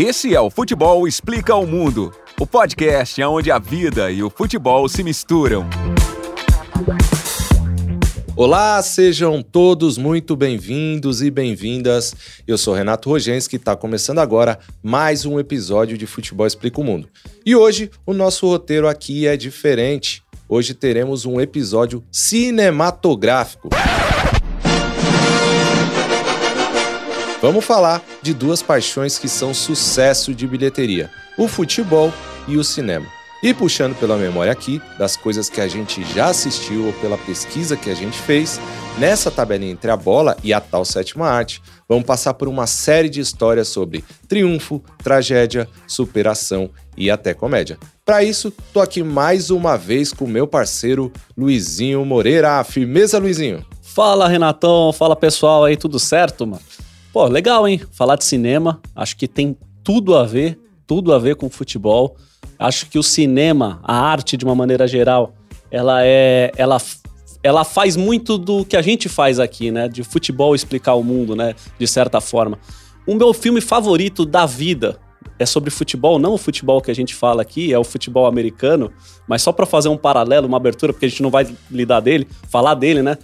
Esse é o Futebol Explica ao Mundo, o podcast onde a vida e o futebol se misturam. Olá, sejam todos muito bem-vindos e bem-vindas. Eu sou Renato Rogens, que está começando agora mais um episódio de Futebol Explica o Mundo. E hoje o nosso roteiro aqui é diferente. Hoje teremos um episódio cinematográfico. Vamos falar de duas paixões que são sucesso de bilheteria: o futebol e o cinema. E puxando pela memória aqui, das coisas que a gente já assistiu ou pela pesquisa que a gente fez, nessa tabelinha entre a bola e a tal sétima arte, vamos passar por uma série de histórias sobre triunfo, tragédia, superação e até comédia. Para isso, tô aqui mais uma vez com meu parceiro Luizinho Moreira. Firmeza, Luizinho? Fala, Renatão. Fala, pessoal aí, tudo certo, mano? Pô, legal, hein? Falar de cinema, acho que tem tudo a ver, tudo a ver com futebol. Acho que o cinema, a arte de uma maneira geral, ela é, ela, ela faz muito do que a gente faz aqui, né? De futebol explicar o mundo, né? De certa forma. O meu filme favorito da vida é sobre futebol, não o futebol que a gente fala aqui, é o futebol americano, mas só para fazer um paralelo, uma abertura, porque a gente não vai lidar dele, falar dele, né?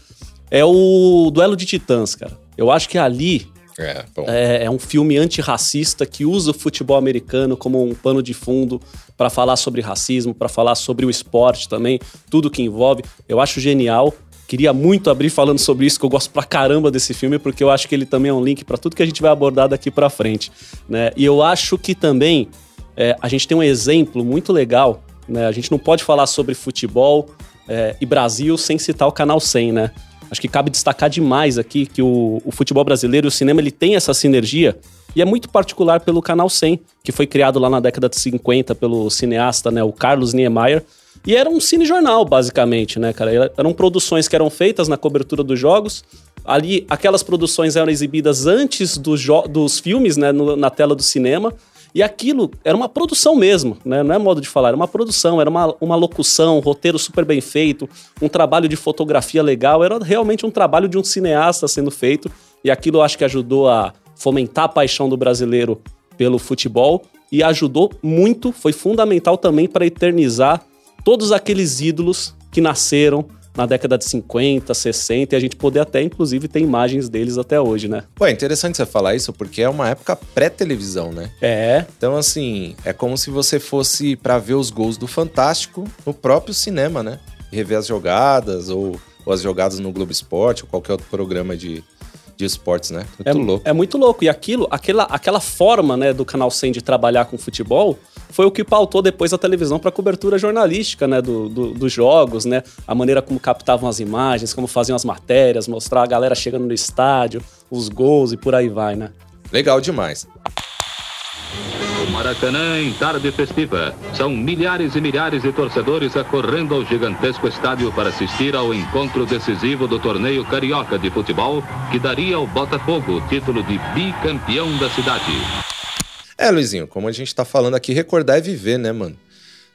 É o Duelo de Titãs, cara. Eu acho que ali é, é, é, um filme antirracista que usa o futebol americano como um pano de fundo para falar sobre racismo, para falar sobre o esporte também, tudo que envolve. Eu acho genial. Queria muito abrir falando sobre isso, que eu gosto pra caramba desse filme, porque eu acho que ele também é um link para tudo que a gente vai abordar daqui para frente. Né? E eu acho que também é, a gente tem um exemplo muito legal. Né? A gente não pode falar sobre futebol é, e Brasil sem citar o Canal 100, né? Acho que cabe destacar demais aqui que o, o futebol brasileiro e o cinema ele tem essa sinergia e é muito particular pelo Canal 100, que foi criado lá na década de 50 pelo cineasta, né, o Carlos Niemeyer. E era um cinejornal, basicamente, né, cara? Eram produções que eram feitas na cobertura dos jogos. Ali, aquelas produções eram exibidas antes do dos filmes, né, no, na tela do cinema. E aquilo era uma produção mesmo, né? Não é modo de falar, era uma produção, era uma, uma locução, um roteiro super bem feito, um trabalho de fotografia legal, era realmente um trabalho de um cineasta sendo feito. E aquilo acho que ajudou a fomentar a paixão do brasileiro pelo futebol e ajudou muito, foi fundamental também para eternizar todos aqueles ídolos que nasceram na década de 50, 60, e a gente poder até, inclusive, ter imagens deles até hoje, né? Pô, é interessante você falar isso, porque é uma época pré-televisão, né? É. Então, assim, é como se você fosse para ver os gols do Fantástico no próprio cinema, né? Rever as jogadas, ou, ou as jogadas no Globo Esporte, ou qualquer outro programa de, de esportes, né? Muito é, louco. É muito louco. E aquilo, aquela, aquela forma, né, do Canal 100 de trabalhar com futebol foi o que pautou depois a televisão para cobertura jornalística, né, do, do, dos jogos, né? A maneira como captavam as imagens, como faziam as matérias, mostrar a galera chegando no estádio, os gols e por aí vai, né? Legal demais. Maracanã em tarde festiva. São milhares e milhares de torcedores acorrendo ao gigantesco estádio para assistir ao encontro decisivo do torneio carioca de futebol, que daria ao Botafogo o título de bicampeão da cidade. É, Luizinho, como a gente tá falando aqui, recordar é viver, né, mano?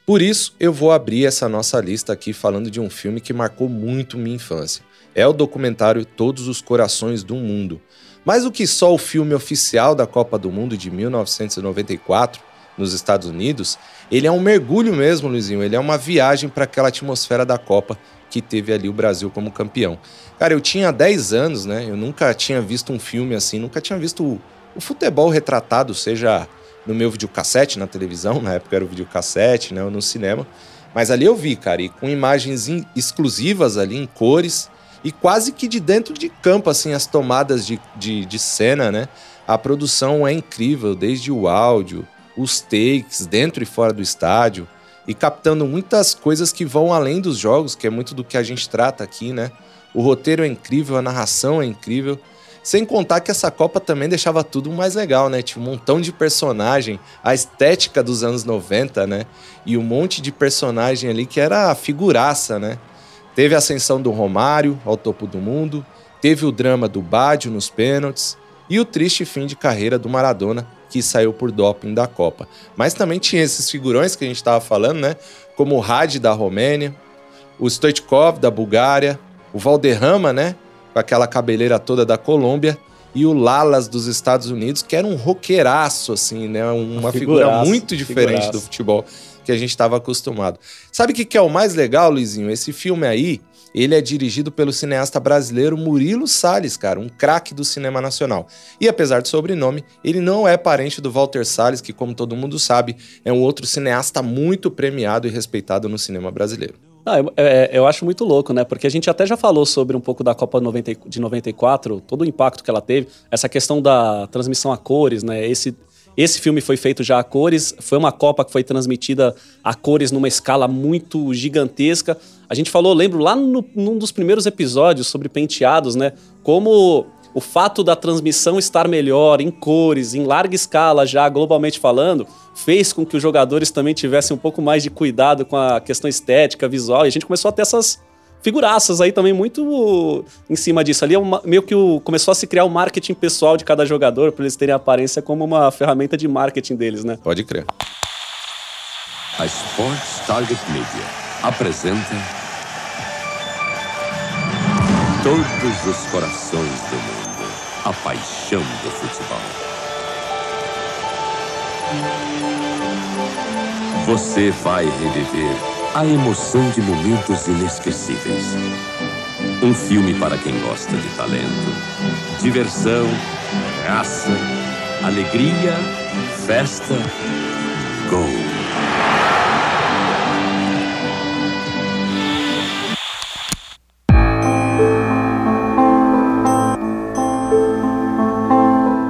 Por isso, eu vou abrir essa nossa lista aqui falando de um filme que marcou muito minha infância. É o documentário Todos os Corações do Mundo, mais do que só o filme oficial da Copa do Mundo de 1994 nos Estados Unidos, ele é um mergulho mesmo, Luizinho. Ele é uma viagem para aquela atmosfera da Copa que teve ali o Brasil como campeão. Cara, eu tinha 10 anos, né? Eu nunca tinha visto um filme assim, nunca tinha visto o, o futebol retratado, seja no meu videocassete na televisão, na época era o videocassete, né, ou no cinema. Mas ali eu vi, cara, e com imagens exclusivas ali em cores, e quase que de dentro de campo, assim, as tomadas de, de, de cena, né? A produção é incrível, desde o áudio, os takes dentro e fora do estádio, e captando muitas coisas que vão além dos jogos, que é muito do que a gente trata aqui, né? O roteiro é incrível, a narração é incrível. Sem contar que essa Copa também deixava tudo mais legal, né? Tinha um montão de personagem, a estética dos anos 90, né? E um monte de personagem ali que era a figuraça, né? Teve a ascensão do Romário ao topo do mundo, teve o drama do Badio nos pênaltis e o triste fim de carreira do Maradona, que saiu por doping da Copa. Mas também tinha esses figurões que a gente estava falando, né? Como o Hadi da Romênia, o Stoichkov da Bulgária, o Valderrama, né? Com aquela cabeleira toda da Colômbia e o Lalas dos Estados Unidos, que era um roqueiraço, assim, né? Uma figura Figuraça, muito diferente figuraça. do futebol que a gente estava acostumado. Sabe o que, que é o mais legal, Luizinho? Esse filme aí, ele é dirigido pelo cineasta brasileiro Murilo Salles, cara, um craque do cinema nacional. E apesar do sobrenome, ele não é parente do Walter Salles, que, como todo mundo sabe, é um outro cineasta muito premiado e respeitado no cinema brasileiro. Ah, eu, é, eu acho muito louco, né? Porque a gente até já falou sobre um pouco da Copa 90 e- de 94, todo o impacto que ela teve, essa questão da transmissão a cores, né? Esse, esse filme foi feito já a cores, foi uma Copa que foi transmitida a cores numa escala muito gigantesca. A gente falou, lembro, lá no, num dos primeiros episódios sobre penteados, né? Como o fato da transmissão estar melhor, em cores, em larga escala, já globalmente falando, fez com que os jogadores também tivessem um pouco mais de cuidado com a questão estética, visual, e a gente começou a ter essas figuraças aí também muito em cima disso. Ali é uma- meio que o, começou a se criar o marketing pessoal de cada jogador, para eles terem a aparência como uma ferramenta de marketing deles, né? Pode crer. A Sports Target Media apresenta Todos os corações do mundo, a paixão do futebol. Você vai reviver a emoção de momentos inesquecíveis. Um filme para quem gosta de talento, diversão, raça, alegria, festa, gol.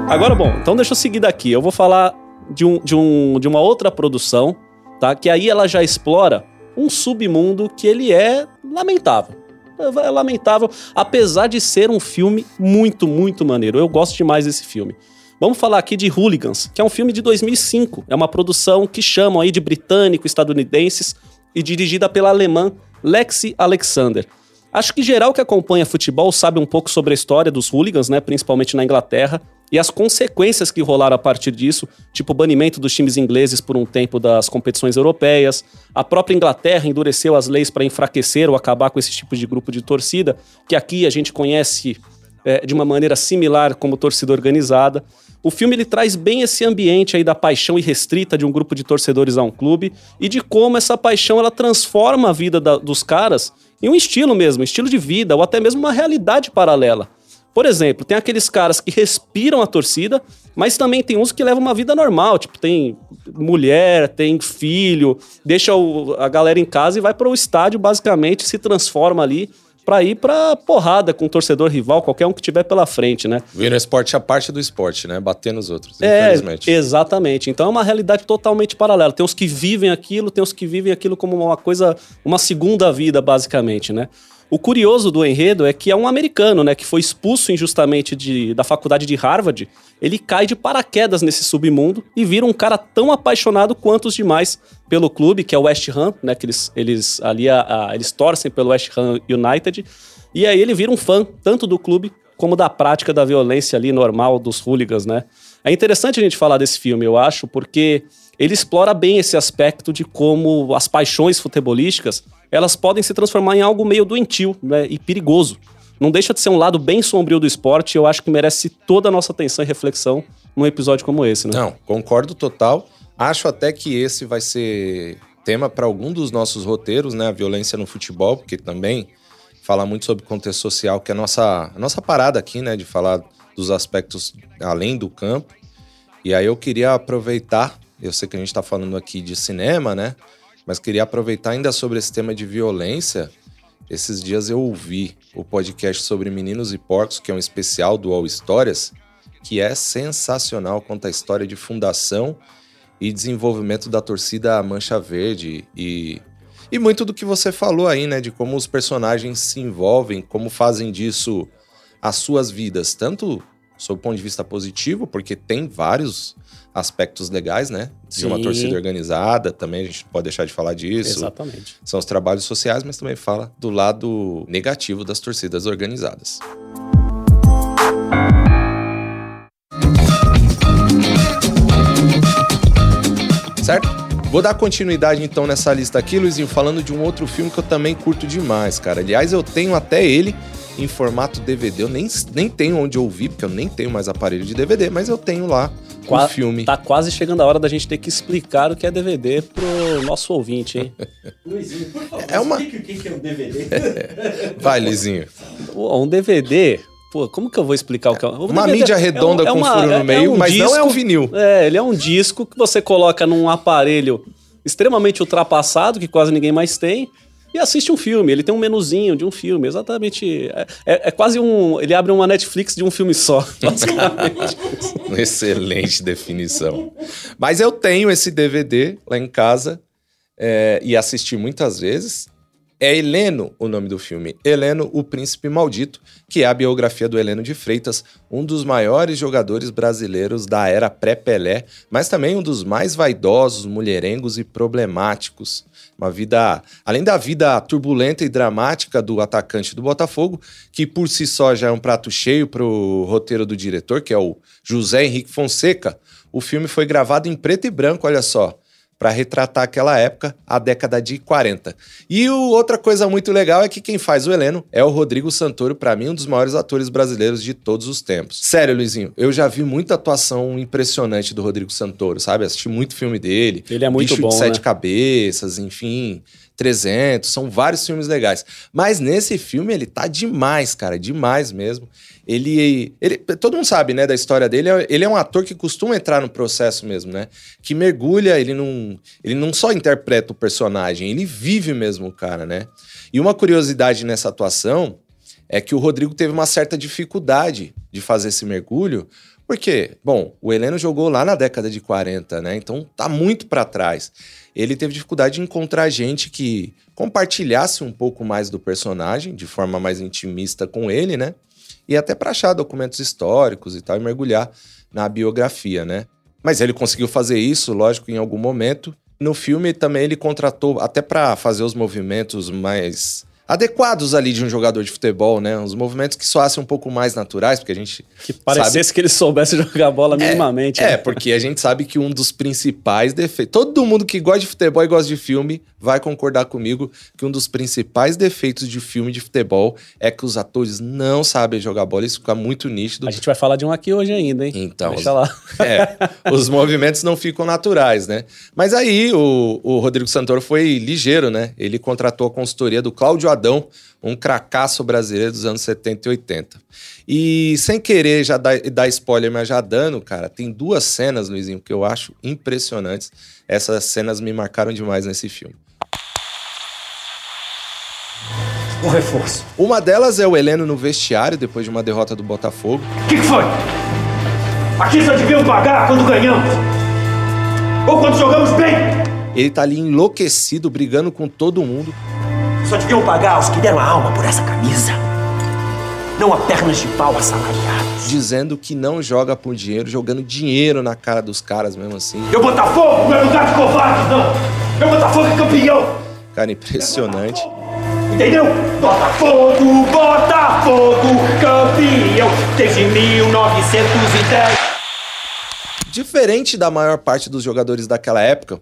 Agora, bom, então deixa eu seguir daqui. Eu vou falar de, um, de, um, de uma outra produção, tá? Que aí ela já explora um submundo que ele é lamentável. É lamentável, apesar de ser um filme muito, muito maneiro. Eu gosto demais desse filme. Vamos falar aqui de Hooligans, que é um filme de 2005. É uma produção que chamam aí de britânico-estadunidenses e dirigida pela alemã Lexi Alexander. Acho que geral que acompanha futebol sabe um pouco sobre a história dos hooligans, né, principalmente na Inglaterra, e as consequências que rolaram a partir disso, tipo o banimento dos times ingleses por um tempo das competições europeias. A própria Inglaterra endureceu as leis para enfraquecer ou acabar com esse tipo de grupo de torcida, que aqui a gente conhece é, de uma maneira similar como torcida organizada. O filme ele traz bem esse ambiente aí da paixão irrestrita de um grupo de torcedores a um clube e de como essa paixão ela transforma a vida da- dos caras em um estilo mesmo, estilo de vida ou até mesmo uma realidade paralela. Por exemplo, tem aqueles caras que respiram a torcida, mas também tem uns que levam uma vida normal, tipo, tem mulher, tem filho, deixa o- a galera em casa e vai para o estádio, basicamente, se transforma ali pra ir pra porrada com o torcedor rival, qualquer um que tiver pela frente, né? Vira esporte a parte do esporte, né? Bater nos outros, É, infelizmente. exatamente. Então é uma realidade totalmente paralela. Tem os que vivem aquilo, tem os que vivem aquilo como uma coisa, uma segunda vida, basicamente, né? O curioso do enredo é que é um americano, né, que foi expulso injustamente de, da faculdade de Harvard. Ele cai de paraquedas nesse submundo e vira um cara tão apaixonado quanto os demais pelo clube, que é o West Ham, né, que eles, eles ali a- a- eles torcem pelo West Ham United. E aí ele vira um fã tanto do clube como da prática da violência ali normal dos hooligans, né? É interessante a gente falar desse filme, eu acho, porque ele explora bem esse aspecto de como as paixões futebolísticas elas podem se transformar em algo meio doentio né, e perigoso. Não deixa de ser um lado bem sombrio do esporte eu acho que merece toda a nossa atenção e reflexão num episódio como esse, né? Não, concordo total. Acho até que esse vai ser tema para algum dos nossos roteiros, né? A violência no futebol, porque também fala muito sobre contexto social, que é a nossa, a nossa parada aqui, né? De falar dos aspectos além do campo. E aí eu queria aproveitar, eu sei que a gente está falando aqui de cinema, né? Mas queria aproveitar ainda sobre esse tema de violência. Esses dias eu ouvi o podcast sobre Meninos e Porcos, que é um especial do All Histórias, que é sensacional, conta a história de fundação e desenvolvimento da torcida Mancha Verde e, e muito do que você falou aí, né? De como os personagens se envolvem, como fazem disso as suas vidas, tanto sob o ponto de vista positivo, porque tem vários aspectos legais, né? De uma Sim. torcida organizada, também a gente não pode deixar de falar disso. Exatamente. São os trabalhos sociais, mas também fala do lado negativo das torcidas organizadas. Certo? Vou dar continuidade então nessa lista aqui, Luizinho, falando de um outro filme que eu também curto demais, cara. Aliás, eu tenho até ele em formato DVD. Eu nem, nem tenho onde ouvir, porque eu nem tenho mais aparelho de DVD, mas eu tenho lá Qua- o filme. Tá quase chegando a hora da gente ter que explicar o que é DVD pro nosso ouvinte, hein? Luizinho, por favor, É uma- explique o que é um DVD. Vai, Luizinho. Um DVD. Pô, como que eu vou explicar o que é um Uma DVD mídia é um- redonda é com uma- furo no é- é meio, um mas não é um vinil. É, ele é um disco que você coloca num aparelho extremamente ultrapassado, que quase ninguém mais tem, e assiste um filme. Ele tem um menuzinho de um filme, exatamente. É, é- é quase um. Ele abre uma Netflix de um filme só, basicamente. Excelente definição. Mas eu tenho esse DVD lá em casa é, e assisti muitas vezes. É Heleno o nome do filme. Heleno, o Príncipe Maldito, que é a biografia do Heleno de Freitas, um dos maiores jogadores brasileiros da era pré-Pelé, mas também um dos mais vaidosos, mulherengos e problemáticos. Uma vida, além da vida turbulenta e dramática do atacante do Botafogo, que por si só já é um prato cheio para o roteiro do diretor, que é o José Henrique Fonseca, o filme foi gravado em preto e branco, olha só, para retratar aquela época, a década de 40. E o- outra coisa muito legal é que quem faz o Heleno é o Rodrigo Santoro, para mim um dos maiores atores brasileiros de todos os tempos. Sério, Luizinho, eu já vi muita atuação impressionante do Rodrigo Santoro, sabe? Assisti muito filme dele. Ele é muito Bicho bom, de Sete né? Cabeças, enfim, 300, são vários filmes legais. Mas nesse filme ele tá demais, cara, demais mesmo. Ele, ele todo mundo sabe, né, da história dele, ele é um ator que costuma entrar no processo mesmo, né? Que mergulha, ele não, ele não só interpreta o personagem, ele vive mesmo o cara, né? E uma curiosidade nessa atuação é que o Rodrigo teve uma certa dificuldade de fazer esse mergulho, porque, bom, o Heleno jogou lá na década de 40, né? Então tá muito para trás. Ele teve dificuldade de encontrar gente que compartilhasse um pouco mais do personagem, de forma mais intimista com ele, né? E até para achar documentos históricos e tal, e mergulhar na biografia, né? Mas ele conseguiu fazer isso, lógico, em algum momento. No filme também ele contratou, até para fazer os movimentos mais adequados ali de um jogador de futebol, né? Os movimentos que soassem um pouco mais naturais, porque a gente Que parecesse que ele soubesse jogar bola minimamente. é, né? porque a gente sabe que um dos principais defeitos. Todo mundo que gosta de futebol e gosta de filme vai concordar comigo que um dos principais defeitos de filme de futebol é que os atores não sabem jogar bola. Isso fica muito nítido. A gente vai falar de um aqui hoje ainda, hein? Então, Deixa lá. É, os movimentos não ficam naturais, né? Mas aí o, o Rodrigo Santoro foi ligeiro, né? Ele contratou a consultoria do Cláudio Um cracaço brasileiro dos anos 70 e 80. E sem querer já dar, dar spoiler, mas já dando, cara, tem duas cenas, Luizinho, que eu acho impressionantes. Essas cenas me marcaram demais nesse filme. Um reforço. Uma delas é o Heleno no vestiário, depois de uma derrota do Botafogo. O que, que foi? Aqui só deviam pagar quando ganhamos. Ou quando jogamos bem. Ele tá ali enlouquecido, brigando com todo mundo. Só deviam pagar os que deram a alma por essa camisa. Não a pernas de pau assalariados. dizendo que não joga por dinheiro, jogando dinheiro na cara dos caras mesmo assim. Meu Botafogo não é lugar de covardes, não. Meu Botafogo é campeão. Cara, impressionante. Entendeu? Botafogo, Botafogo, campeão desde 1910. Diferente da maior parte dos jogadores daquela época,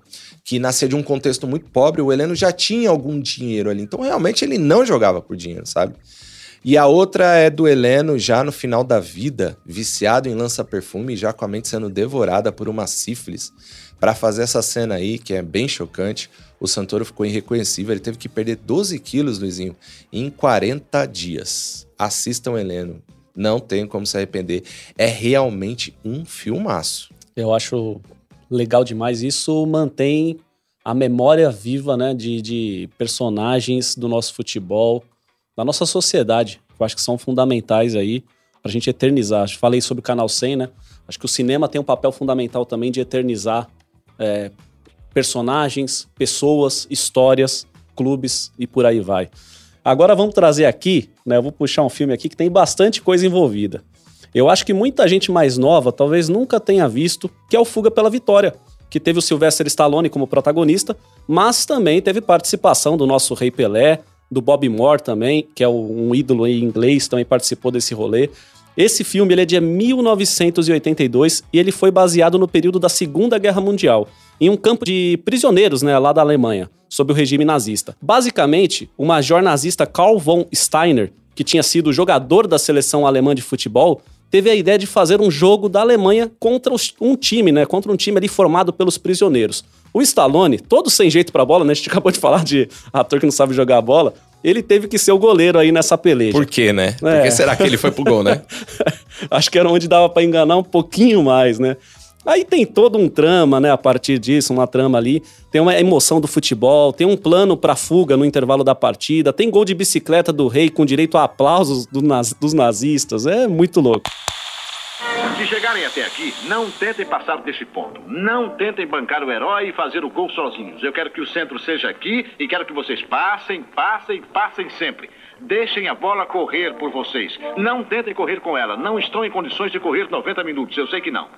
que nascia de um contexto muito pobre, o Heleno já tinha algum dinheiro ali. Então, realmente, ele não jogava por dinheiro, sabe? E a outra é do Heleno já no final da vida, viciado em lança-perfume, já com a mente sendo devorada por uma sífilis. Para fazer essa cena aí, que é bem chocante, o Santoro ficou irreconhecível. Ele teve que perder 12 quilos, Luizinho, em 40 dias. Assistam Heleno. Não tem como se arrepender. É realmente um filmaço. Eu acho legal demais. Isso mantém a memória viva né, de, de personagens do nosso futebol, da nossa sociedade. Eu acho que são fundamentais aí pra gente eternizar. Falei sobre o Canal 100, né? Acho que o cinema tem um papel fundamental também de eternizar é, personagens, pessoas, histórias, clubes e por aí vai. Agora vamos trazer aqui, né? Eu vou puxar um filme aqui que tem bastante coisa envolvida. Eu acho que muita gente mais nova talvez nunca tenha visto, que é o Fuga pela Vitória, que teve o Sylvester Stallone como protagonista, mas também teve participação do nosso Rei Pelé, do Bob Moore também, que é um ídolo em inglês, também participou desse rolê. Esse filme ele é de 1982 e ele foi baseado no período da Segunda Guerra Mundial, em um campo de prisioneiros, né, lá da Alemanha, sob o regime nazista. Basicamente, o major nazista Karl von Steiner, que tinha sido jogador da seleção alemã de futebol, teve a ideia de fazer um jogo da Alemanha contra os- um time, né? Contra um time ali formado pelos prisioneiros. O Stallone, todo sem jeito pra bola, né? A gente acabou de falar de ator que não sabe jogar bola. Ele teve que ser o goleiro aí nessa peleja. Por quê, né? Por É. que será que ele foi pro gol, né? Acho que era onde dava pra enganar um pouquinho mais, né? Aí tem todo um trama, né? A partir disso, uma trama ali. Tem uma emoção do futebol, tem um plano pra fuga no intervalo da partida, tem gol de bicicleta do rei com direito a aplausos do naz- dos nazistas. É muito louco. Se chegarem até aqui, não tentem passar desse ponto. Não tentem bancar o herói e fazer o gol sozinhos. Eu quero que o centro seja aqui e quero que vocês passem, passem, passem sempre. Deixem a bola correr por vocês. Não tentem correr com ela. Não estão em condições de correr 90 minutos. Eu sei que não.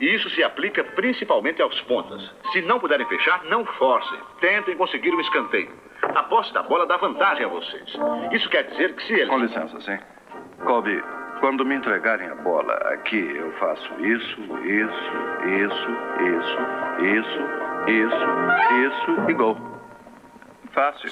E isso se aplica principalmente aos pontas. Se não puderem fechar, não forcem. Tentem conseguir um escanteio. A posse da bola dá vantagem a vocês. Isso quer dizer que se eles... Com licença, sim. Colby, quando me entregarem a bola aqui, eu faço isso, isso, isso, isso, isso, isso, isso e gol. Fácil.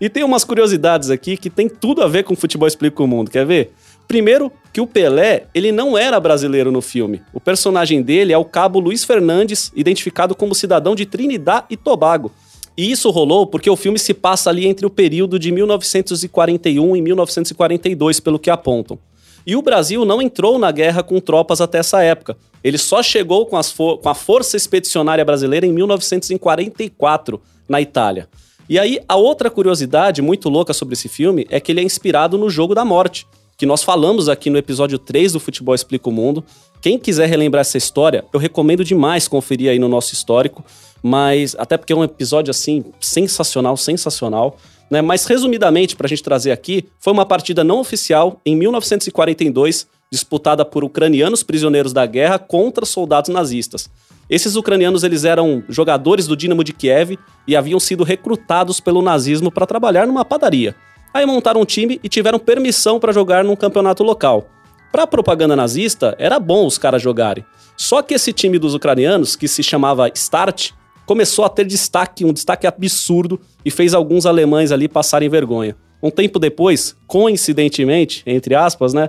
E tem umas curiosidades aqui que tem tudo a ver com futebol explica o mundo, quer ver? Primeiro, que o Pelé, ele não era brasileiro no filme. O personagem dele é o cabo Luiz Fernandes, identificado como cidadão de Trinidad e Tobago. E isso rolou porque o filme se passa ali entre o período de 1941 e 1942, pelo que apontam. E o Brasil não entrou na guerra com tropas até essa época. Ele só chegou com, com a Força Expedicionária Brasileira em 1944, na Itália. E aí, a outra curiosidade muito louca sobre esse filme é que ele é inspirado no Jogo da Morte, que nós falamos aqui no episódio 3 do Futebol Explica o Mundo. Quem quiser relembrar essa história, eu recomendo demais conferir aí no nosso histórico, mas até porque é um episódio assim sensacional, sensacional. Né? Mas resumidamente, para a gente trazer aqui, foi uma partida não oficial em 1942, disputada por ucranianos prisioneiros da guerra contra soldados nazistas. Esses ucranianos eles eram jogadores do Dinamo de Kiev e haviam sido recrutados pelo nazismo para trabalhar numa padaria. Aí montaram um time e tiveram permissão para jogar num campeonato local. Para propaganda nazista, era bom os caras jogarem. Só que esse time dos ucranianos, que se chamava Start, começou a ter destaque, um destaque absurdo e fez alguns alemães ali passarem vergonha. Um tempo depois, coincidentemente, entre aspas, né,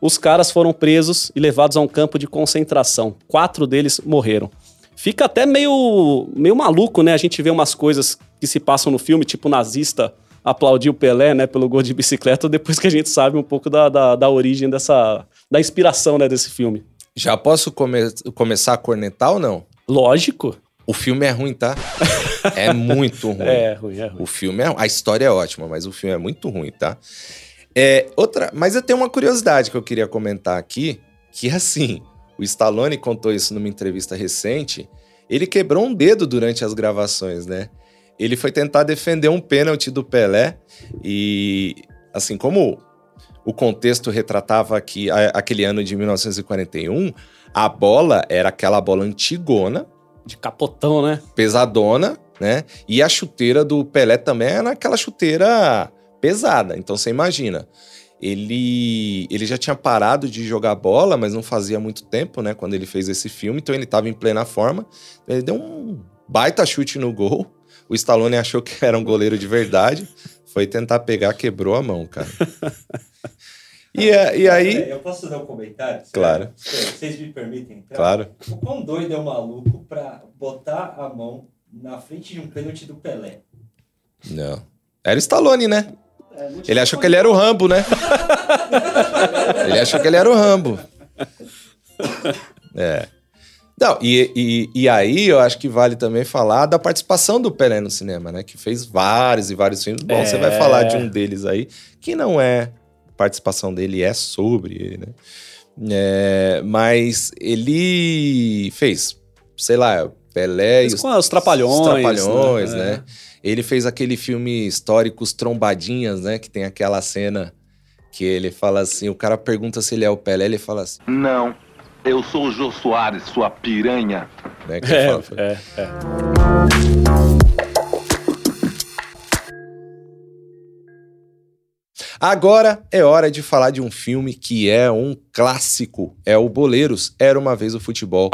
os caras foram presos e levados a um campo de concentração. Quatro deles morreram. Fica até meio, meio maluco, né? A gente vê umas coisas que se passam no filme, tipo nazista aplaudir o Pelé, né, pelo gol de bicicleta, depois que a gente sabe um pouco da, da, da origem dessa... da inspiração, né, desse filme. Já posso come- começar a cornetar ou não? Lógico. O filme é ruim, tá? É muito ruim. É, ruim, é ruim. O filme é. A história é ótima, mas o filme é muito ruim, tá? É, outra. Mas eu tenho uma curiosidade que eu queria comentar aqui, que assim, o Stallone contou isso numa entrevista recente. Ele quebrou um dedo durante as gravações, né? Ele foi tentar defender um pênalti do Pelé e, assim, como o contexto retratava aqui a- aquele ano de 1941, a bola era aquela bola antigona, De capotão, né? pesadona, né? E a chuteira do Pelé também era aquela chuteira pesada. Então você imagina, ele ele já tinha parado de jogar bola, mas não fazia muito tempo, né? Quando ele fez esse filme, então ele estava em plena forma. Ele deu um baita chute no gol. O Stallone achou que era um goleiro de verdade, foi tentar pegar, quebrou a mão, cara. E, é- e aí, Eu posso fazer um comentário? Claro. Vocês me permitem? entrar? claro, O quão doido é o maluco pra botar a mão na frente de um pênalti do Pelé? não. Era o Stallone, né? Ele achou que ele era o Rambo, né? ele achou que ele era o Rambo. É. Não, e, e, e aí eu acho que vale também falar da participação do Pelé no cinema, né? Que fez vários e vários filmes. Bom, você vai É. falar de um deles aí, que não é participação dele, é sobre ele, né? É, mas ele fez, sei lá, Pelé Fez e os, com os Trapalhões, os Trapalhões, né? né? Ele fez aquele filme histórico Os Trombadinhas, né? Que tem aquela cena que ele fala assim, o cara pergunta se ele é o Pelé, ele fala assim, Não, eu sou o Jô Soares, sua piranha. né? Que É, fala, é, é. Agora é hora de falar de um filme que é um clássico. É o Boleiros, Era Uma Vez o Futebol.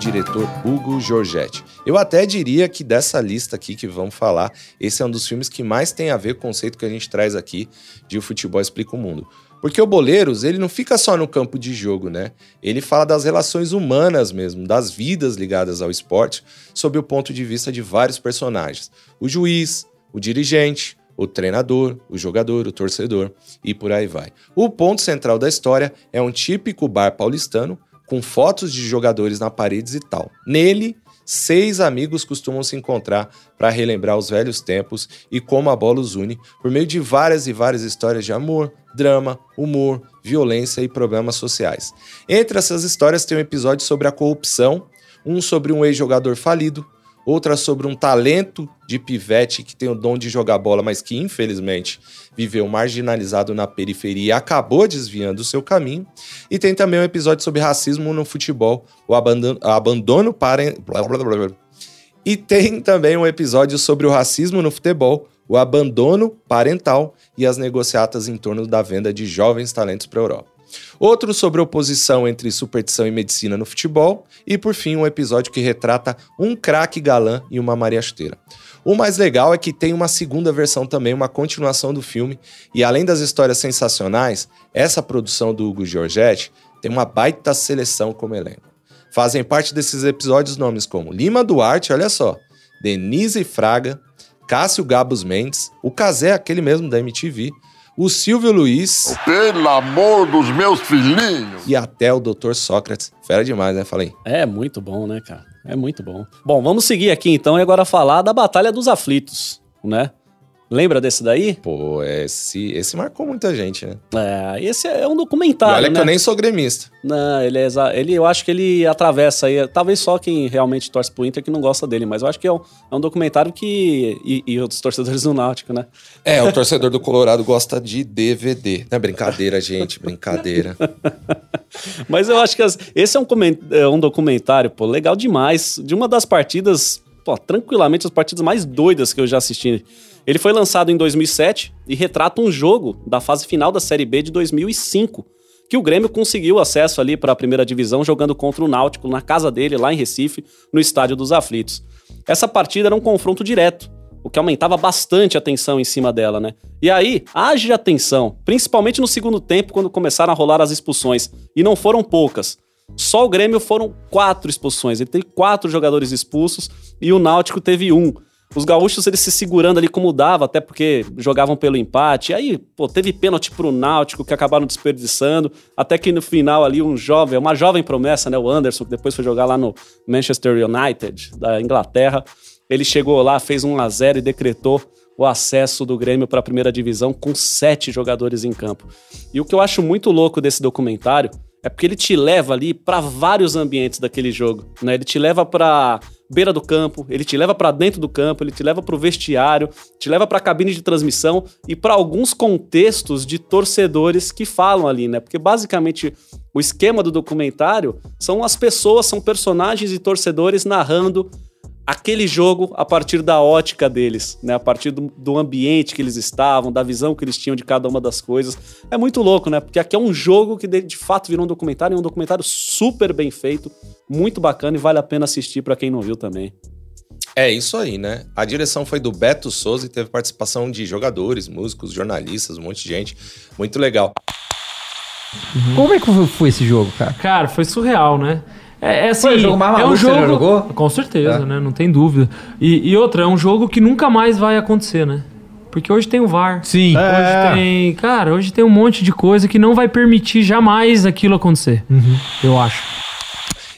Diretor Hugo Giorgetti. Eu até diria que dessa lista aqui que vamos falar, esse é um dos filmes que mais tem a ver com o conceito que a gente traz aqui de O Futebol Explica o Mundo. Porque o Boleiros, ele não fica só no campo de jogo, né? Ele fala das relações humanas mesmo, das vidas ligadas ao esporte, sob o ponto de vista de vários personagens. O juiz, o dirigente, o treinador, o jogador, o torcedor e por aí vai. O ponto central da história é um típico bar paulistano com fotos de jogadores na paredes e tal. Nele, seis amigos costumam se encontrar para relembrar os velhos tempos e como a bola os une por meio de várias e várias histórias de amor, drama, humor, violência e problemas sociais. Entre essas histórias tem um episódio sobre a corrupção, um sobre um ex-jogador falido, outra sobre um talento de pivete que tem o dom de jogar bola, mas que infelizmente viveu marginalizado na periferia e acabou desviando o seu caminho. E tem também um episódio sobre racismo no futebol, o abandono, para. Blá, blá, blá, blá. E tem também um episódio sobre o racismo no futebol, o abandono parental e as negociatas em torno da venda de jovens talentos para a Europa. Outro sobre oposição entre superstição e medicina no futebol. E por fim, um episódio que retrata um craque galã e uma Maria Chuteira. O mais legal é que tem uma segunda versão também, uma continuação do filme. E além das histórias sensacionais, essa produção do Hugo Giorgetti tem uma baita seleção como elenco. Fazem parte desses episódios nomes como Lima Duarte, olha só, Denise Fraga, Cássio Gabos Mendes, o Casé, aquele mesmo da MTV, o Silvio Luiz. Pelo amor dos meus filhinhos! E até o Dr. Sócrates. Fera demais, né? Falei. É muito bom, né, cara? É muito bom. Bom, vamos seguir aqui então e agora falar da Batalha dos Aflitos, né? Lembra desse daí? Pô, esse, esse marcou muita gente, né? É, esse é um documentário. E olha né? que eu nem sou gremista. Não, ele é ele, eu acho que ele atravessa aí. Talvez só quem realmente torce pro Inter que não gosta dele, mas eu acho que é um, é um documentário que. E, e os torcedores do Náutico, né? É, o torcedor do Colorado gosta de DVD. Não é brincadeira, gente, brincadeira. Mas eu acho que as- esse é um, é um documentário, pô, legal demais. De uma das partidas, pô, tranquilamente as partidas mais doidas que eu já assisti. Ele foi lançado em 2007 e retrata um jogo da fase final da Série B de 2005, que o Grêmio conseguiu acesso ali para a primeira divisão jogando contra o Náutico na casa dele, lá em Recife, no Estádio dos Aflitos. Essa partida era um confronto direto, o que aumentava bastante a tensão em cima dela, né? E aí, haja atenção, principalmente no segundo tempo, quando começaram a rolar as expulsões, e não foram poucas. Só o Grêmio foram quatro expulsões, ele teve quatro jogadores expulsos e o Náutico teve um. Os gaúchos eles se segurando ali como dava, até porque jogavam pelo empate. Aí, pô, teve pênalti pro Náutico que acabaram desperdiçando. Até que no final ali um jovem, uma jovem promessa, né, o Anderson, que depois foi jogar lá no Manchester United da Inglaterra. Ele chegou lá, fez 1 a 0 e decretou o acesso do Grêmio para a primeira divisão com sete jogadores em campo. E o que eu acho muito louco desse documentário é porque ele te leva ali para vários ambientes daquele jogo, né? Ele te leva para beira do campo, ele te leva para dentro do campo, ele te leva para o vestiário, te leva para a cabine de transmissão e para alguns contextos de torcedores que falam ali, né? Porque basicamente o esquema do documentário são as pessoas, são personagens e torcedores narrando aquele jogo a partir da ótica deles, né? A partir do, do ambiente que eles estavam, da visão que eles tinham de cada uma das coisas. É muito louco, né? Porque aqui é um jogo que de, de fato virou um documentário, e um documentário super bem feito, muito bacana e vale a pena assistir para quem não viu também. É isso aí, né? A direção foi do Beto Souza e teve participação de jogadores, músicos, jornalistas, um monte de gente. Muito legal. Como é que foi esse jogo, cara? Cara, foi surreal, né? É, é assim, Foi o jogo mais é um maluco que você jogo já jogou? Com certeza, É. né? Não tem dúvida. E, e outra, é um jogo que nunca mais vai acontecer, né? Porque hoje tem o VAR. Sim. Hoje É. tem. Cara, hoje tem um monte de coisa que não vai permitir jamais aquilo acontecer. Uhum. Eu acho.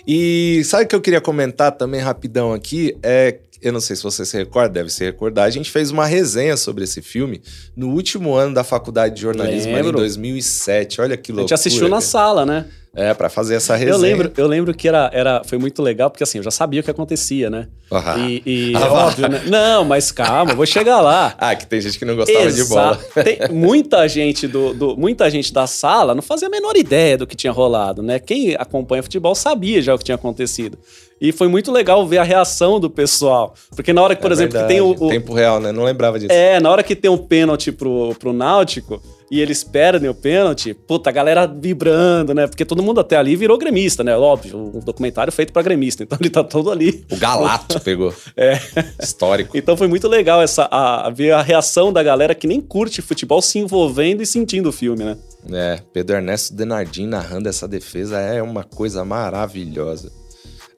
E sabe o que eu queria comentar também rapidão aqui? É, eu não sei se você se recorda, deve se recordar, a gente fez uma resenha sobre esse filme no último ano da faculdade de jornalismo, ali em Lembro. 2007. Olha que A loucura. gente assistiu na sala, né? É, pra fazer essa resenha. Eu lembro, eu lembro que era, era, foi muito legal, porque assim, eu já sabia o que acontecia, né? Ah. E, e Ah, é óbvio, né? Não, mas calma, eu vou chegar lá. Ah, que tem gente que não gostava de bola. Tem muita gente do, do- muita gente da sala não fazia a menor ideia do que tinha rolado, né? Quem acompanha futebol sabia já o que tinha acontecido. E foi muito legal ver a reação do pessoal, porque na hora que, por É exemplo, que tem o, o- Tempo real, né? Não lembrava disso. é, na hora que tem um pênalti pro, pro Náutico, e eles perdem o pênalti, puta, a galera vibrando, né? Porque todo mundo até ali virou gremista, né? Óbvio, um documentário feito pra gremista, então ele tá todo ali. O Galato pegou. É. Histórico. Então foi muito legal essa, a, a ver a reação da galera que nem curte futebol se envolvendo e sentindo o filme, né? É, Pedro Ernesto Denardim narrando essa defesa é uma coisa maravilhosa.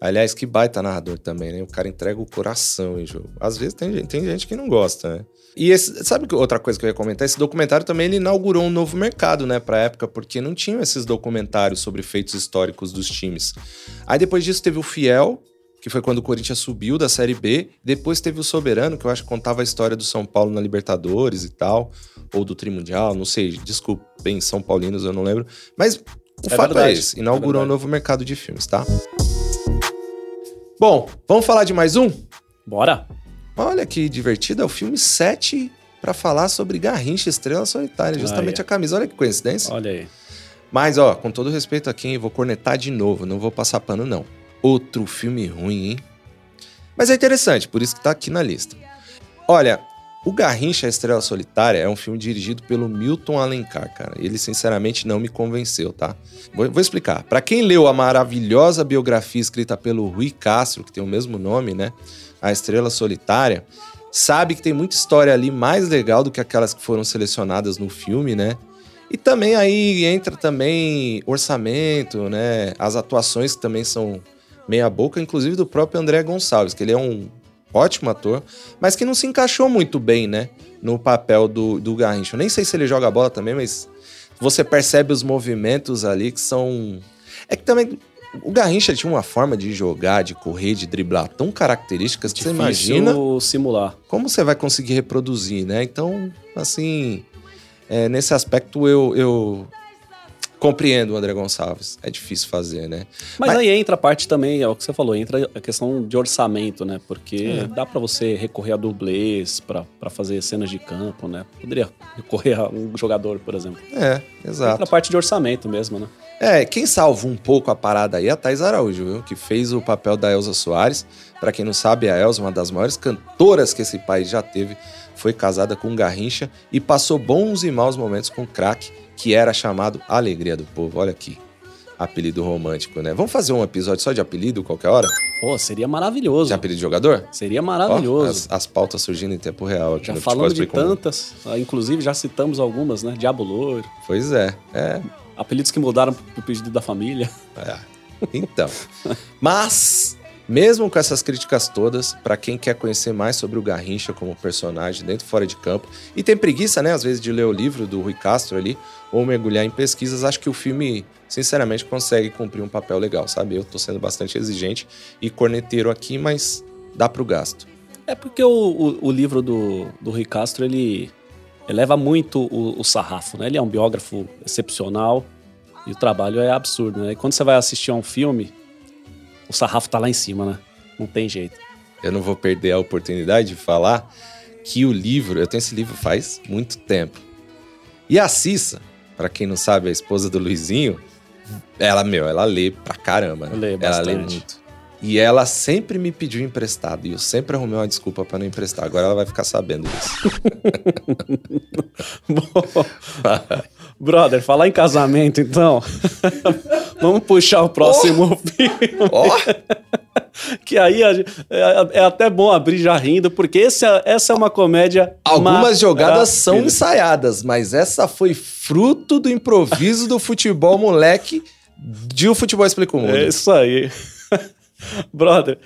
Aliás, que baita narrador também, né? O cara entrega o coração em jogo. Às vezes tem, gente- tem gente que não gosta, né? E esse- sabe que outra coisa que eu ia comentar? Esse documentário também ele inaugurou um novo mercado, né, pra época, porque não tinham esses documentários sobre feitos históricos dos times. Aí depois disso teve o Fiel, que foi quando o Corinthians subiu da Série B. Depois teve o Soberano, que eu acho que contava a história do São Paulo na Libertadores e tal, ou do Trimundial, não sei, desculpem, São Paulinos, eu não lembro. Mas o É fato é verdade, esse, inaugurou é um novo mercado de filmes, tá? Bom, vamos falar de mais um? Bora! Olha que divertido, é o filme 7 para falar sobre Garrincha Estrela Solitária, justamente Aí. a camisa. Olha que coincidência. Olha aí. Mas, ó, com todo respeito aqui, hein, vou cornetar de novo, não vou passar pano, não. Outro filme ruim, hein? Mas é interessante, por isso que tá aqui na lista. Olha, o Garrincha a Estrela Solitária é um filme dirigido pelo Milton Alencar, cara. Ele, sinceramente, não me convenceu, tá? Vou, vou explicar. Pra quem leu a maravilhosa biografia escrita pelo Rui Castro, que tem o mesmo nome, né? A Estrela Solitária, sabe que tem muita história ali mais legal do que aquelas que foram selecionadas no filme, né? E também aí entra também orçamento, né? As atuações que também são meia boca, inclusive do próprio André Gonçalves, que ele é um ótimo ator, mas que não se encaixou muito bem, né? No papel do, do Garrincha. Eu nem sei se ele joga bola também, mas você percebe os movimentos ali que são. É que também. O Garrincha tinha uma forma de jogar, de correr, de driblar tão características que você imagina simular. como você vai conseguir reproduzir, né? Então, assim, é, nesse aspecto eu, eu compreendo o André Gonçalves. É difícil fazer, né? Mas, aí entra a parte também, é o que você falou, entra a questão de orçamento, né? Porque É. dá pra você recorrer a dublês pra pra fazer cenas de campo, né? Poderia recorrer a um jogador, por exemplo. É, exato. Entra a parte de orçamento mesmo, né? É, quem salvou um pouco a parada aí é a Thais Araújo, viu? Que fez o papel da Elza Soares. Pra quem não sabe, a Elza, uma das maiores cantoras que esse país já teve, foi casada com um Garrincha e passou bons e maus momentos com o craque, que era chamado Alegria do Povo. Olha aqui, apelido romântico, né? Vamos fazer um episódio só de apelido qualquer hora? Pô, seria maravilhoso. De apelido de jogador? Seria maravilhoso. Ó, as, as pautas surgindo em tempo real aqui Já no falando de tantas, ah, inclusive já citamos algumas, né? Diabo Loiro. Pois é, é. Apelidos que mudaram pro pedido da família. É. Então. Mas, mesmo com essas críticas todas, pra quem quer conhecer mais sobre o Garrincha como personagem dentro e fora de campo, e tem preguiça, né, às vezes, de ler o livro do Rui Castro ali, ou mergulhar em pesquisas, acho que o filme, sinceramente, consegue cumprir um papel legal, sabe? Eu tô sendo bastante exigente e corneteiro aqui, mas dá pro gasto. É porque o, o, o livro do, do Rui Castro, ele eleva muito o, o sarrafo, né? Ele é um biógrafo excepcional e o trabalho é absurdo, né? E quando você vai assistir a um filme, o sarrafo tá lá em cima, né? Não tem jeito. Eu não vou perder a oportunidade de falar que o livro, eu tenho esse livro faz muito tempo. E a Cissa, pra quem não sabe, a esposa do Luizinho, ela, meu, ela lê pra caramba. Né? Lê ela lê bastante. muito. E ela sempre me pediu emprestado. E eu sempre arrumei uma desculpa pra não emprestar. Agora ela vai ficar sabendo disso. Brother, falar em casamento, então. Vamos puxar o próximo filme. Que aí gente- é, é até bom abrir já rindo, porque esse é- essa é uma comédia. Algumas jogadas são ensaiadas, mas essa foi fruto do improviso do futebol moleque de O Futebol Explica o Mundo. É isso aí. Brother,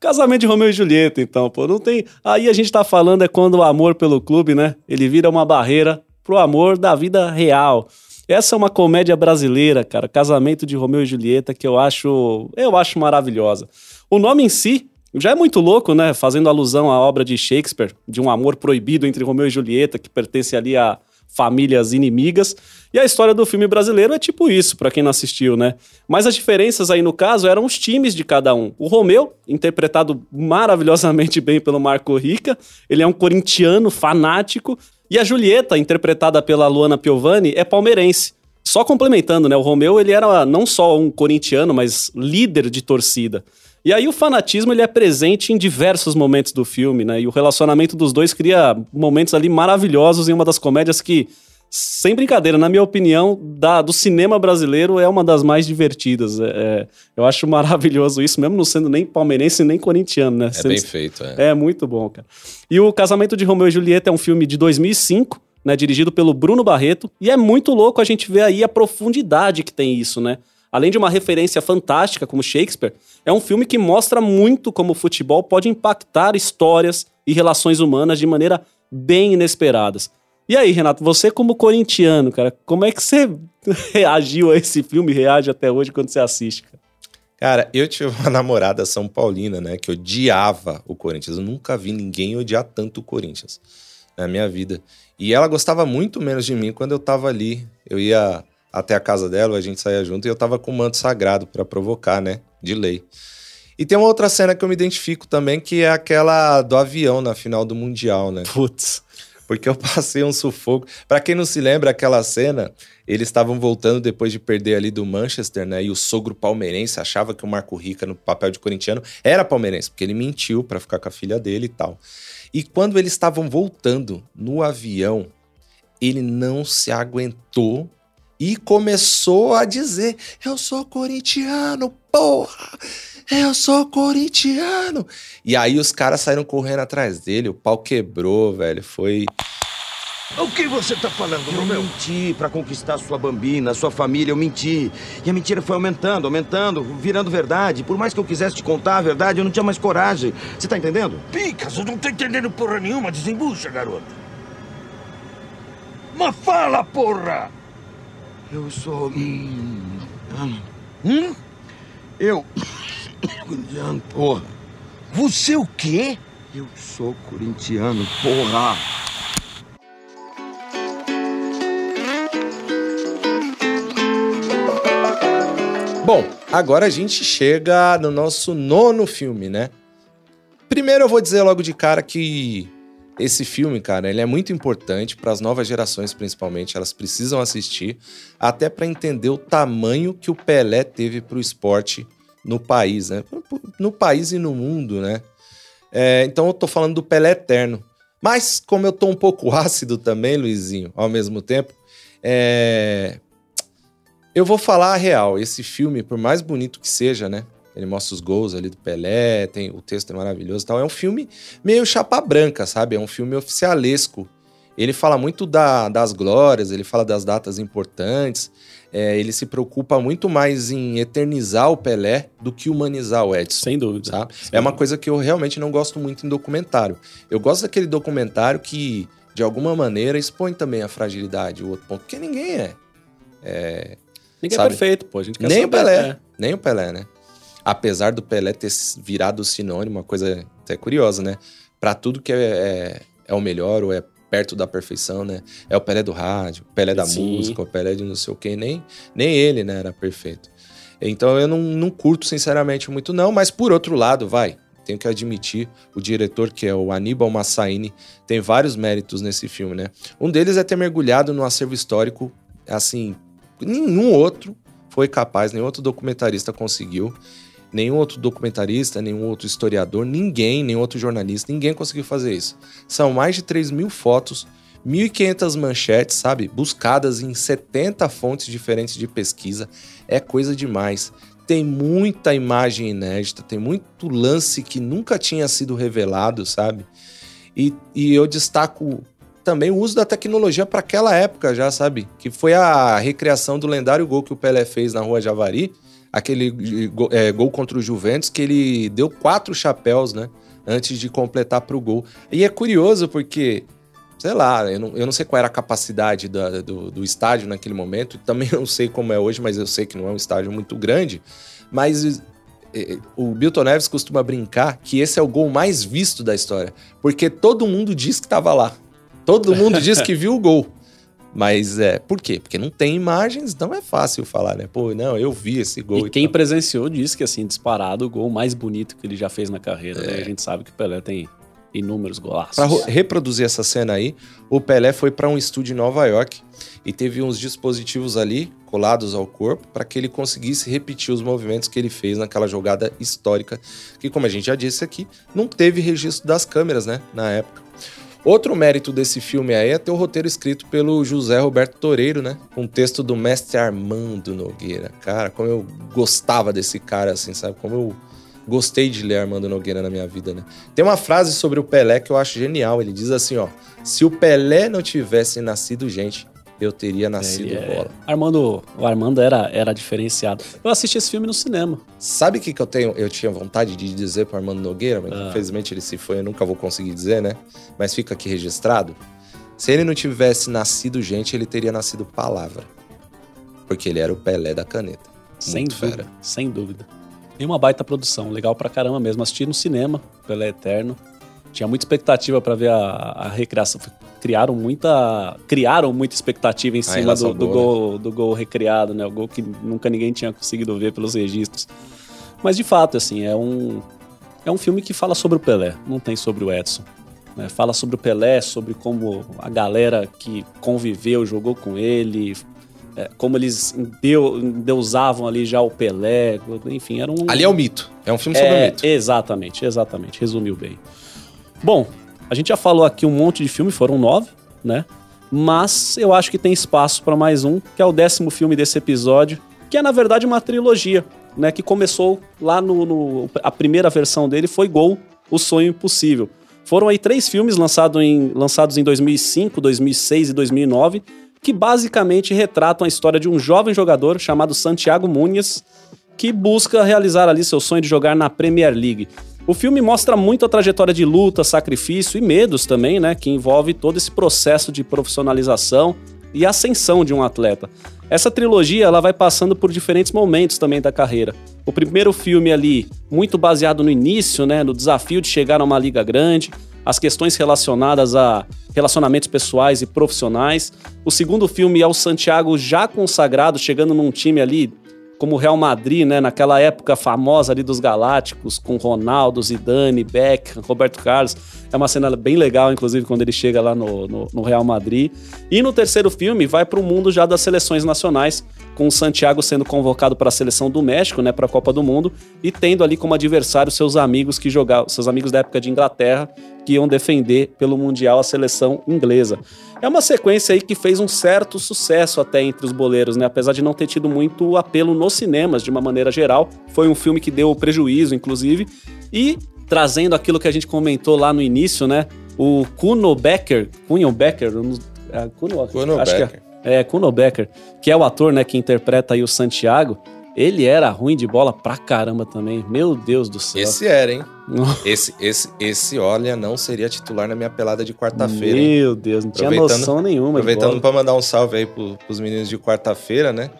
casamento de Romeu e Julieta, então, pô, não tem. Aí a gente tá falando é quando o amor pelo clube, né? Ele vira uma barreira pro amor da vida real. Essa é uma comédia brasileira, cara, Casamento de Romeu e Julieta, que eu acho, eu acho maravilhosa. O nome em si já é muito louco, né? Fazendo alusão à obra de Shakespeare, de um amor proibido entre Romeu e Julieta, que pertence ali a famílias inimigas. E a história do filme brasileiro é tipo isso, pra quem não assistiu, né? Mas as diferenças aí no caso eram os times de cada um. O Romeu, interpretado maravilhosamente bem pelo Marco Rica, ele é um corintiano fanático, e a Julieta, interpretada pela Luana Piovani, é palmeirense. Só complementando, né? O Romeu, ele era não só um corintiano, mas líder de torcida. E aí o fanatismo ele é presente em diversos momentos do filme, né? E o relacionamento dos dois cria momentos ali maravilhosos em uma das comédias que sem brincadeira, na minha opinião, da, do cinema brasileiro é uma das mais divertidas. É, é, eu acho maravilhoso isso, mesmo não sendo nem palmeirense nem corintiano, né? É Sendo- bem feito, é. É muito bom, cara. E o Casamento de Romeu e Julieta é um filme de 2005, né, dirigido pelo Bruno Barreto, e é muito louco a gente ver aí a profundidade que tem isso, né? Além de uma referência fantástica como Shakespeare, é um filme que mostra muito como o futebol pode impactar histórias e relações humanas de maneira bem inesperadas. E aí, Renato, você como corintiano, cara, como é que você reagiu a esse filme, reage até hoje quando você assiste? Cara? Cara, eu tive uma namorada São Paulina, né, que odiava o Corinthians. Eu nunca vi ninguém odiar tanto o Corinthians na minha vida. E ela gostava muito menos de mim quando eu tava ali. Eu ia até a casa dela, a gente saía junto e eu tava com o manto sagrado pra provocar, né, de lei. E tem uma outra cena que eu me identifico também, que é aquela do avião na final do Mundial, né? Putz. Porque eu passei um sufoco. Pra quem não se lembra, aquela cena, eles estavam voltando depois de perder ali do Manchester, né? E o sogro palmeirense achava que o Marco Rica, no papel de corintiano, era palmeirense, porque ele mentiu pra ficar com a filha dele e tal. E quando eles estavam voltando no avião, ele não se aguentou e começou a dizer: Eu sou corintiano, porra! Eu sou corintiano! E aí os caras saíram correndo atrás dele, o pau quebrou, velho. Foi. O que você tá falando, Romeu? Eu menti pra conquistar sua bambina, sua família, eu menti. E a mentira foi aumentando, aumentando, virando verdade. Por mais que eu quisesse te contar a verdade, eu não tinha mais coragem. Você tá entendendo? Picas, eu não tô entendendo porra nenhuma. Desembucha, garoto. Mas fala, porra! Eu sou. Hum. Hum? Eu. Corintiano, porra. Você o quê? Eu sou corintiano, porra. Bom, agora a gente chega no nosso nono filme, né? Primeiro eu vou dizer logo de cara que esse filme, cara, ele é muito importante para as novas gerações, principalmente. Elas precisam assistir, até para entender o tamanho que o Pelé teve para o esporte no país, né? No país e no mundo, né? É, então eu tô falando do Pelé Eterno. Mas, como eu tô um pouco ácido também, Luizinho, ao mesmo tempo, é... eu vou falar a real. Esse filme, por mais bonito que seja, né? Ele mostra os gols ali do Pelé, tem, o texto é maravilhoso e tal. É um filme meio chapa branca, sabe? É um filme oficialesco. Ele fala muito da- das glórias, ele fala das datas importantes. É, ele se preocupa muito mais em eternizar o Pelé do que humanizar o Edson. Sem dúvida. Sabe? É uma coisa que eu realmente não gosto muito em documentário. Eu gosto daquele documentário que, de alguma maneira, expõe também a fragilidade, o outro ponto, porque ninguém é. é Ninguém é sabe? perfeito, pô. A gente quer Nem o Pelé. é. Nem o Pelé, né? Apesar do Pelé ter virado sinônimo, uma coisa até curiosa, né? Pra tudo que é, é, é o melhor ou é perto da perfeição, né? É o Pelé do rádio, o Pelé da Sim. música, o Pelé de não sei o quê. Nem, nem ele, né, era perfeito. Então eu não, não curto, sinceramente, muito não. Mas por outro lado, vai, tenho que admitir, o diretor, que é o Aníbal Massaini, tem vários méritos nesse filme, né? Um deles é ter mergulhado no acervo histórico, assim, nenhum outro foi capaz, nenhum outro documentarista conseguiu. Nenhum outro documentarista, nenhum outro historiador, ninguém, nenhum outro jornalista, ninguém conseguiu fazer isso. São mais de 3 mil fotos, 1.500 manchetes, sabe? Buscadas em 70 fontes diferentes de pesquisa. É coisa demais. Tem muita imagem inédita, tem muito lance que nunca tinha sido revelado, sabe? E, e eu destaco também o uso da tecnologia para aquela época já, sabe? Que foi a recriação do lendário gol que o Pelé fez na Rua Javari, aquele é, gol contra o Juventus, que ele deu quatro chapéus, né? Antes de completar para o gol. E é curioso porque, sei lá, eu não, eu não sei qual era a capacidade da- do, do estádio naquele momento, também não sei como é hoje, mas eu sei que não é um estádio muito grande. Mas eh, o Milton Neves costuma brincar que esse é o gol mais visto da história, porque todo mundo diz que estava lá. Todo mundo diz que viu o gol. Mas é, por quê? Porque não tem imagens, então é fácil falar, né? Pô, não, eu vi esse gol. E quem presenciou disse que, assim, disparado, o gol mais bonito que ele já fez na carreira. né? A gente sabe que o Pelé tem inúmeros golaços. Para reproduzir essa cena aí, o Pelé foi para um estúdio em Nova York e teve uns dispositivos ali colados ao corpo para que ele conseguisse repetir os movimentos que ele fez naquela jogada histórica, que como a gente já disse aqui, não teve registro das câmeras, né, na época. Outro mérito desse filme aí é ter o roteiro escrito pelo José Roberto Toreiro, né? Com um texto do mestre Armando Nogueira. Cara, como eu gostava desse cara, assim, sabe? Como eu gostei de ler Armando Nogueira na minha vida, né? Tem uma frase sobre o Pelé que eu acho genial. Ele diz assim, ó: "Se o Pelé não tivesse nascido gente, eu teria nascido é- bola". Armando, o Armando era, era diferenciado. Eu assisti esse filme no cinema. Sabe o que, que eu tenho? Eu tinha vontade de dizer pro Armando Nogueira, mas Ah. infelizmente ele se foi, eu nunca vou conseguir dizer, né? Mas fica aqui registrado. Se ele não tivesse nascido gente, ele teria nascido palavra. Porque ele era o Pelé da caneta. Sem Muito dúvida, fera. sem dúvida. E uma baita produção, legal pra caramba mesmo. Assisti no cinema, Pelé Eterno. Tinha muita expectativa pra ver a, a recriação. Criaram muita, criaram muita expectativa em cima do, do boa, gol, do gol recriado, né? O gol que nunca ninguém tinha conseguido ver pelos registros. Mas de fato, assim, é um é um filme que fala sobre o Pelé, não tem sobre o Edson. né? Fala sobre o Pelé, sobre como a galera que conviveu, jogou com ele, é, como eles endeusavam ali já o Pelé, enfim, era um... Ali é o mito. É um filme sobre o É, mito. Exatamente, exatamente. Resumiu bem. Bom, a gente já falou aqui um monte de filme, foram nove, né? Mas eu acho que tem espaço para mais um, que é o décimo filme desse episódio, que é na verdade uma trilogia, né? Que começou lá no, no- a primeira versão dele foi Gol, O Sonho Impossível. Foram aí três filmes lançado em- lançados em 2005, 2006 e 2009, que basicamente retratam a história de um jovem jogador chamado Santiago Munhas, que busca realizar ali seu sonho de jogar na Premier League. O filme mostra muito a trajetória de luta, sacrifício e medos também, né, que envolve todo esse processo de profissionalização e ascensão de um atleta. Essa trilogia ela vai passando por diferentes momentos também da carreira. O primeiro filme ali, muito baseado no início, né, no desafio de chegar a uma liga grande, as questões relacionadas a relacionamentos pessoais e profissionais. O segundo filme é o Santiago já consagrado, chegando num time ali como o Real Madrid, né, naquela época famosa ali dos Galácticos, com Ronaldo, Zidane, Beckham, Roberto Carlos. É uma cena bem legal, inclusive, quando ele chega lá no, no, no Real Madrid. E no terceiro filme, vai para o mundo já das seleções nacionais, com o Santiago sendo convocado para a seleção do México, né, para a Copa do Mundo, e tendo ali como adversário seus amigos que jogavam, seus amigos da época de Inglaterra, que iam defender pelo Mundial a seleção inglesa. É uma sequência aí que fez um certo sucesso até entre os boleiros, né? Apesar de não ter tido muito apelo nos cinemas de uma maneira geral. Foi um filme que deu prejuízo, inclusive. E trazendo aquilo que a gente comentou lá no início, né? O Kuno Becker, Kuno Becker, é, Kuno, Kuno acho que Becker. é, é, Kuno Becker, que é o ator, né, que interpreta aí o Santiago. Ele era ruim de bola pra caramba também. Meu Deus do céu. Esse era, hein? esse, esse, esse, olha, não seria titular na minha pelada de quarta-feira, hein? Meu Deus, não tinha noção nenhuma. de Aproveitando pra mandar um salve aí pro, pros meninos de quarta-feira, né?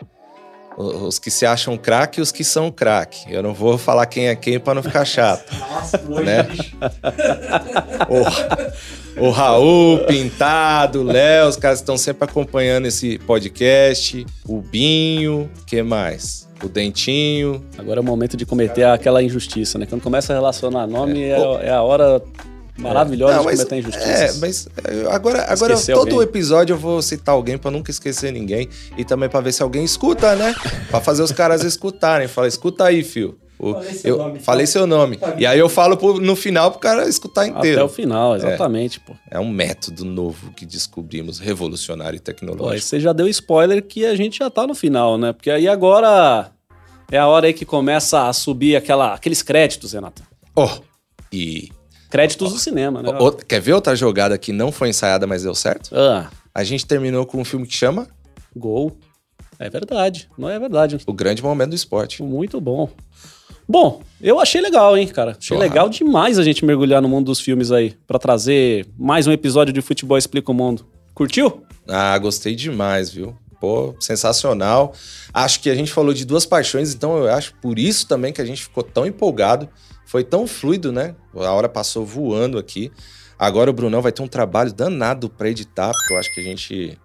Os que se acham craque e os que são craque. Eu não vou falar quem é quem pra não ficar chato. né? O, o Raul, Pintado, o Léo, os caras estão sempre acompanhando esse podcast. O Binho, que mais? O Dentinho. Agora é o momento de cometer aquela injustiça, né? Quando começa a relacionar nome, é, é a hora maravilhosa Não, de cometer injustiças. É, mas é, agora, agora Esquecer todo alguém. episódio eu vou citar alguém pra nunca esquecer ninguém e também pra ver se alguém escuta, né? Pra fazer os caras escutarem. Fala, escuta aí, fio. O- Falei seu eu nome. falei seu nome. E aí eu falo pro- no final pro cara escutar inteiro. Até o final, exatamente, pô. É um método novo que descobrimos, revolucionário e Pô, aí tecnológico. você já deu spoiler que a gente já tá no final, né? Porque aí agora é a hora aí que começa a subir aquela, aqueles créditos, Renato. Ó, e Créditos do cinema, né? Outra- quer ver outra jogada que não foi ensaiada, mas deu certo? Ah. A gente terminou com um filme que chama Gol. É verdade, não é verdade. O Grande Momento do Esporte. Muito bom. Bom, eu achei legal, hein, cara. Achei legal demais a gente mergulhar no mundo dos filmes aí, Pra trazer mais um episódio de Futebol Explica o Mundo. Curtiu? Ah, gostei demais, viu? Pô, sensacional. Acho que a gente falou de duas paixões, então eu acho por isso também que a gente ficou tão empolgado. Foi tão fluido, né? A hora passou voando aqui. Agora o Brunão vai ter um trabalho danado pra editar, porque eu acho que a gente.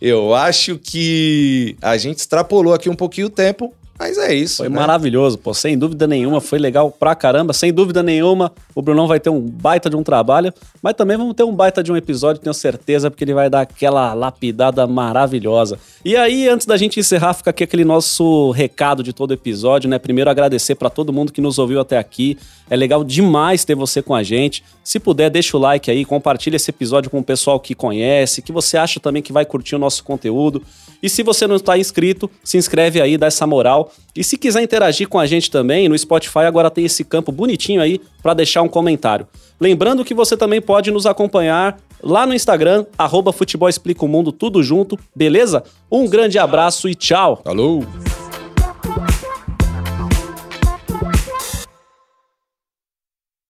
Eu acho que a gente extrapolou aqui um pouquinho o tempo, Mas é isso. Foi né? maravilhoso, pô, sem dúvida nenhuma, foi legal pra caramba. Sem dúvida nenhuma, o Brunão vai ter um baita de um trabalho, mas também vamos ter um baita de um episódio, tenho certeza, porque ele vai dar aquela lapidada maravilhosa. E aí, antes da gente encerrar, fica aqui aquele nosso recado de todo episódio, né? Primeiro, agradecer pra todo mundo que nos ouviu até aqui. É legal demais ter você com a gente. Se puder, deixa o like aí, compartilha esse episódio com o pessoal que conhece, que você acha também que vai curtir o nosso conteúdo. E se você não está inscrito, se inscreve aí, dá essa moral. E se quiser interagir com a gente também, no Spotify agora tem esse campo bonitinho aí para deixar um comentário. Lembrando que você também pode nos acompanhar lá no Instagram, arroba Futebol Explica o Mundo, tudo junto, beleza? Um grande abraço e tchau! Falou!